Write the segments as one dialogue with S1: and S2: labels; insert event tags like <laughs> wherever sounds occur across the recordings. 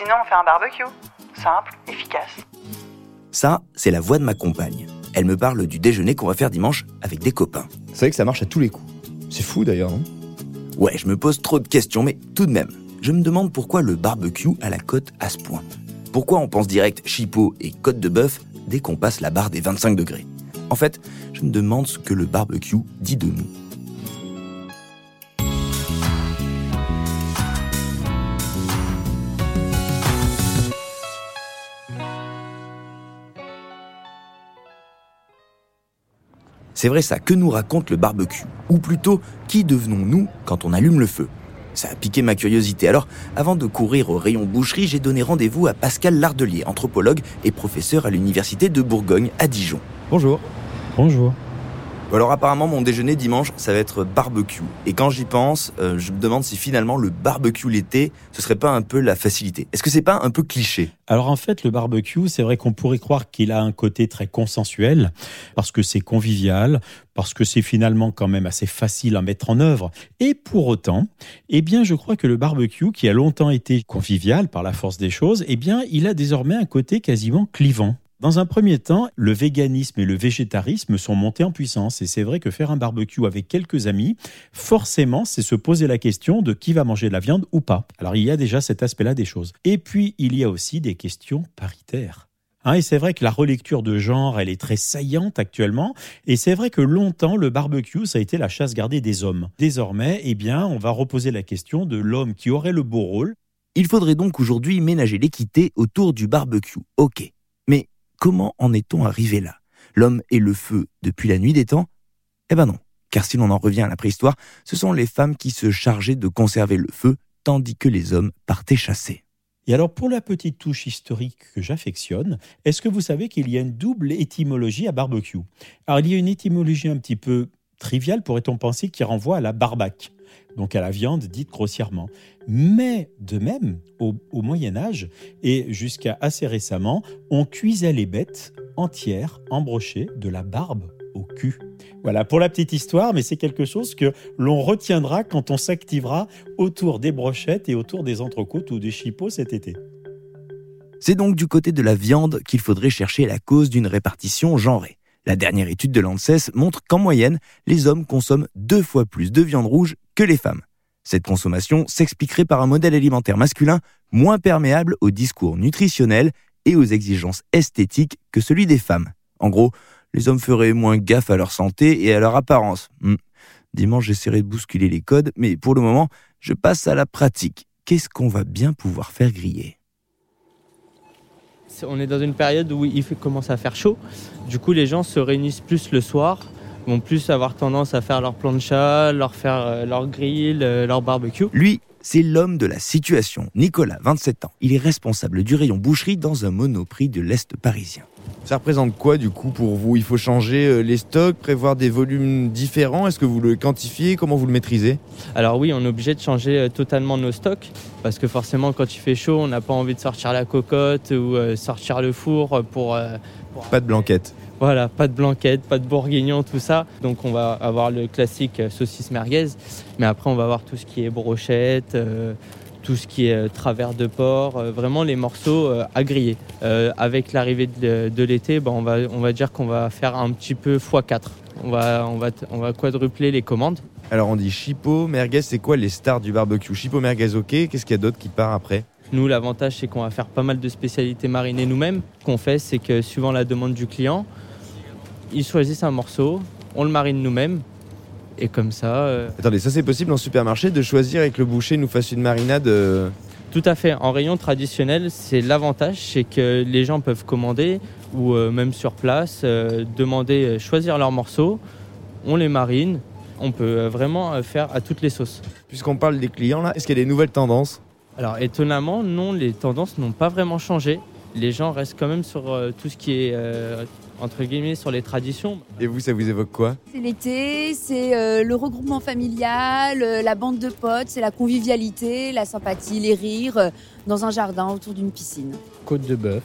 S1: sinon, on fait un barbecue. Simple, efficace.
S2: Ça, c'est la voix de ma compagne. Elle me parle du déjeuner qu'on va faire dimanche avec des copains.
S3: C'est vrai que ça marche à tous les coups. C'est fou d'ailleurs, non?
S2: Ouais, je me pose trop de questions, mais tout de même, je me demande pourquoi le barbecue a la cote à ce point. Pourquoi on pense direct chipot et côte de bœuf dès qu'on passe la barre des 25 degrés? En fait, je me demande ce que le barbecue dit de nous. C'est vrai ça, que nous raconte le barbecue Ou plutôt, qui devenons-nous quand on allume le feu? Ça a piqué ma curiosité. Alors, avant de courir au rayon boucherie, j'ai donné rendez-vous à Pascal Lardelier, anthropologue et professeur à l'université de Bourgogne à Dijon.
S3: Bonjour.
S4: Bonjour.
S2: Alors apparemment mon déjeuner dimanche ça va être barbecue. Et quand j'y pense, euh, je me demande si finalement le barbecue l'été, ce serait pas un peu la facilité. Est-ce que c'est pas un peu cliché?
S4: Alors en fait le barbecue, c'est vrai qu'on pourrait croire qu'il a un côté très consensuel parce que c'est convivial, parce que c'est finalement quand même assez facile à mettre en œuvre. Et pour autant, eh bien je crois que le barbecue qui a longtemps été convivial par la force des choses, eh bien il a désormais un côté quasiment clivant. Dans un premier temps, le véganisme et le végétarisme sont montés en puissance et c'est vrai que faire un barbecue avec quelques amis, forcément, c'est se poser la question de qui va manger de la viande ou pas. Alors il y a déjà cet aspect-là des choses. Et puis il y a aussi des questions paritaires. Hein, et c'est vrai que la relecture de genre, elle est très saillante actuellement. Et c'est vrai que longtemps, le barbecue, ça a été la chasse gardée des hommes. Désormais, eh bien, on va reposer la question de l'homme qui aurait le beau rôle.
S2: Il faudrait donc aujourd'hui ménager l'équité autour du barbecue. Ok. Comment en est-on arrivé là? L'homme et le feu depuis la nuit des temps? Eh ben non, car si l'on en revient à la préhistoire, ce sont les femmes qui se chargeaient de conserver le feu, tandis que les hommes partaient chasser.
S4: Et alors pour la petite touche historique que j'affectionne, est-ce que vous savez qu'il y a une double étymologie à barbecue? Alors il y a une étymologie un petit peu triviale, pourrait-on penser, qui renvoie à la barbaque? Donc à la viande dite grossièrement. Mais de même, au, Moyen Âge et jusqu'à assez récemment, on cuisait les bêtes entières, embrochées de la barbe au cul. Voilà pour la petite histoire, mais c'est quelque chose que l'on retiendra quand on s'activera autour des brochettes et autour des entrecôtes ou des chipots cet été.
S2: C'est donc du côté de la viande qu'il faudrait chercher la cause d'une répartition genrée. La dernière étude de l'ANSES montre qu'en moyenne, les hommes consomment deux fois plus de viande rouge que les femmes. Cette consommation s'expliquerait par un modèle alimentaire masculin moins perméable aux discours nutritionnels et aux exigences esthétiques que celui des femmes. En gros, les hommes feraient moins gaffe à leur santé et à leur apparence. Hmm. Dimanche, j'essaierai de bousculer les codes, mais pour le moment, je passe à la pratique. Qu'est-ce qu'on va bien pouvoir faire griller?
S5: On est dans une période où il commence à faire chaud. Du coup, les gens se réunissent plus le soir, vont plus avoir tendance à faire leur plancha, leur faire euh, leur grill, euh, leur barbecue.
S2: Lui, c'est l'homme de la situation. Nicolas, 27 ans. Il est responsable du rayon boucherie dans un monoprix de l'Est parisien.
S3: Ça représente quoi du coup pour vous? Il faut changer euh, les stocks, prévoir des volumes différents? Est-ce que vous le quantifiez? Comment vous le maîtrisez?
S5: Alors oui, on est obligé de changer totalement nos stocks parce que forcément quand il fait chaud, on n'a pas envie de sortir la cocotte ou sortir le four pour,
S3: Pas de blanquette
S5: voilà, pas de blanquette, pas de bourguignon, tout ça. Donc on va avoir le classique saucisse merguez, mais après on va avoir tout ce qui est brochette, tout ce qui est euh, travers de porc, euh, vraiment les morceaux euh, à griller. avec l'arrivée de, l'été, ben, on, va, on va dire qu'on va faire un petit peu x4. On va, on, va, on va quadrupler les commandes.
S3: Alors on dit chipot, merguez, c'est quoi les stars du barbecue? Chipot, merguez, ok. Qu'est-ce qu'il y a d'autre qui part après?
S5: Nous, l'avantage, c'est qu'on va faire pas mal de spécialités marinées nous-mêmes. Ce qu'on fait, c'est que suivant la demande du client, ils choisissent un morceau, on le marine nous-mêmes et comme ça. Euh,
S3: Attendez, ça c'est possible en supermarché de choisir avec le boucher nous fasse une marinade euh,
S5: Tout à fait. En rayon traditionnel, c'est l'avantage, c'est que les gens peuvent commander ou euh, même sur place demander, choisir leurs morceaux. On les marine. On peut vraiment faire à toutes les sauces.
S3: Puisqu'on parle des clients là, est-ce qu'il y a des nouvelles tendances?
S5: Alors étonnamment, non, les tendances n'ont pas vraiment changé. Les gens restent quand même sur tout ce qui est entre guillemets sur les traditions.
S3: Et vous, ça vous évoque quoi?
S6: C'est l'été, c'est euh, le regroupement familial, euh, la bande de potes, c'est la convivialité, la sympathie, les rires euh, dans un jardin autour d'une piscine.
S7: Côte de bœuf,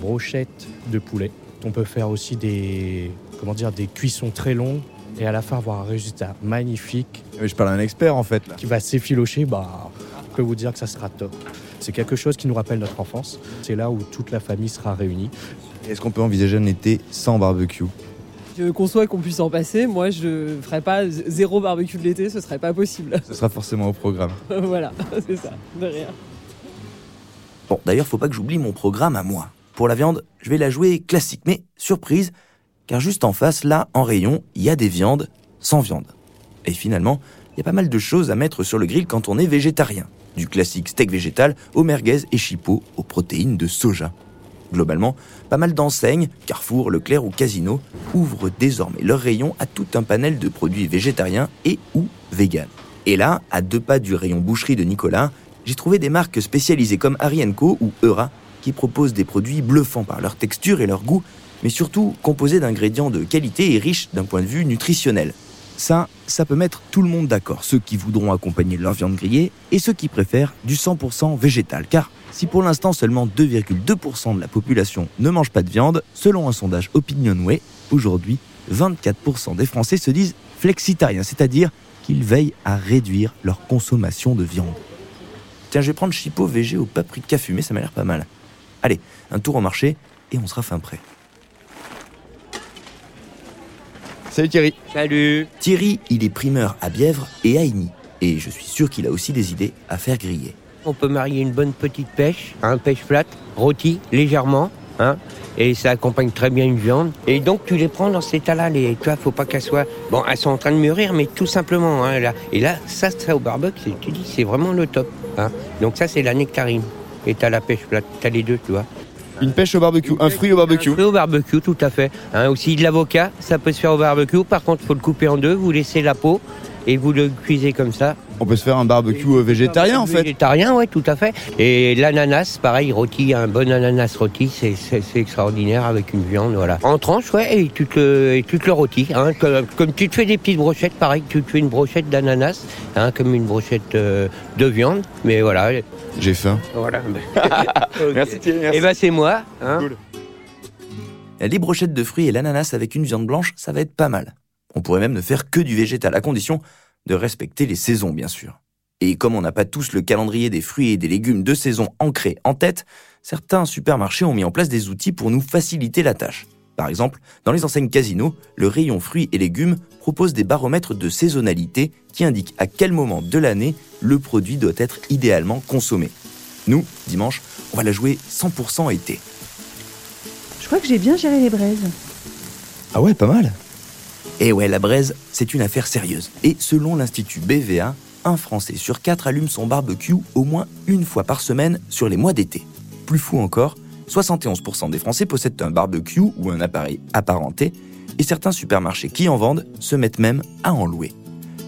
S7: brochette de poulet. On peut faire aussi des, comment dire, des cuissons très longues et à la fin avoir un résultat magnifique.
S3: je parle à un expert en fait.
S7: Qui va s'effilocher, bah, je peux vous dire que ça sera top. C'est quelque chose qui nous rappelle notre enfance. C'est là où toute la famille sera réunie.
S3: Est-ce qu'on peut envisager un été sans barbecue?
S8: Je conçois qu'on puisse en passer. Moi, je ferais pas zéro barbecue de l'été, ce serait pas possible.
S3: Ce sera forcément au programme. <laughs>
S8: voilà, <laughs> c'est ça, de rien.
S2: Bon, d'ailleurs, faut pas que j'oublie mon programme à moi. Pour la viande, je vais la jouer classique, mais surprise, car juste en face, là, en rayon, il y a des viandes sans viande. Et finalement, il y a pas mal de choses à mettre sur le grill quand on est végétarien. Du classique steak végétal au merguez et chipot aux protéines de soja. Globalement, pas mal d'enseignes, Carrefour, Leclerc ou Casino, ouvrent désormais leur rayon à tout un panel de produits végétariens et ou véganes. Et là, à deux pas du rayon boucherie de Nicolas, j'ai trouvé des marques spécialisées comme Arienco ou Eura qui proposent des produits bluffants par leur texture et leur goût, mais surtout composés d'ingrédients de qualité et riches d'un point de vue nutritionnel. Ça, ça peut mettre tout le monde d'accord, ceux qui voudront accompagner leur viande grillée et ceux qui préfèrent du 100% végétal. Car si pour l'instant seulement 2,2% de la population ne mange pas de viande, selon un sondage Opinionway, aujourd'hui 24% des Français se disent flexitariens, c'est-à-dire qu'ils veillent à réduire leur consommation de viande. Tiens, je vais prendre chipot végé au paprika fumé, ça m'a l'air pas mal. Allez, un tour au marché et on sera fin prêt.
S3: Salut Thierry.
S9: Salut
S2: Thierry, il est primeur à Bièvre et à Igny. Et je suis sûr qu'il a aussi des idées à faire griller.
S9: On peut marier une bonne petite pêche, un pêche plate, rôti légèrement, hein, et ça accompagne très bien une viande. Et donc tu les prends dans cet état-là, les, tu vois, faut pas qu'elles soient, bon, elles sont en train de mûrir, mais tout simplement, hein, là. Et là, ça, ça au barbecue, c'est- tu dis, c'est vraiment le top, hein. Donc ça, c'est la nectarine. Et t'as la pêche plate, t'as les deux, tu vois.
S3: Une pêche au barbecue, un fruit au barbecue.
S9: Un fruit au barbecue, tout à fait. Hein, aussi de l'avocat, ça peut se faire au barbecue. Par contre, faut le couper en deux, vous laissez la peau et vous le cuisez comme ça.
S3: On peut se faire un barbecue euh, végétarien en fait.
S9: Végétarien, ouais, tout à fait. Et l'ananas, pareil, rôti, un bon ananas rôti, c'est, extraordinaire avec une viande, voilà. En tranche, ouais, et tu te, le- et tu te le rôtis. Hein, comme, comme tu te fais des petites brochettes, pareil, tu te fais une brochette d'ananas, hein, comme une brochette euh, de viande. Mais voilà,
S3: J'ai faim.
S9: voilà. <laughs>
S3: Merci Thierry, merci.
S9: Et ben c'est moi. Hein.
S2: Les brochettes de fruits et l'ananas avec une viande blanche, ça va être pas mal. On pourrait même ne faire que du végétal, à condition de respecter les saisons, bien sûr. Et comme on n'a pas tous le calendrier des fruits et des légumes de saison ancré en tête, certains supermarchés ont mis en place des outils pour nous faciliter la tâche. Par exemple, dans les enseignes Casino, le rayon fruits et légumes propose des baromètres de saisonnalité qui indiquent à quel moment de l'année le produit doit être idéalement consommé. Nous, dimanche, on va la jouer 100% été.
S10: Je crois que j'ai bien géré les braises.
S3: Ah ouais, pas mal.
S2: Et ouais, la braise, c'est une affaire sérieuse. Et selon l'Institut BVA, un Français sur quatre allume son barbecue au moins une fois par semaine sur les mois d'été. Plus fou encore, 71% des Français possèdent un barbecue ou un appareil apparenté, et certains supermarchés qui en vendent se mettent même à en louer.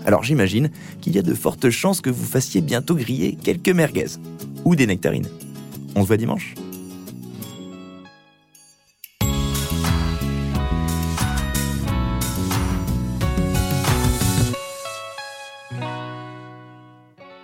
S2: Alors j'imagine qu'il y a de fortes chances que vous fassiez bientôt griller quelques merguez ou des nectarines. On se voit dimanche?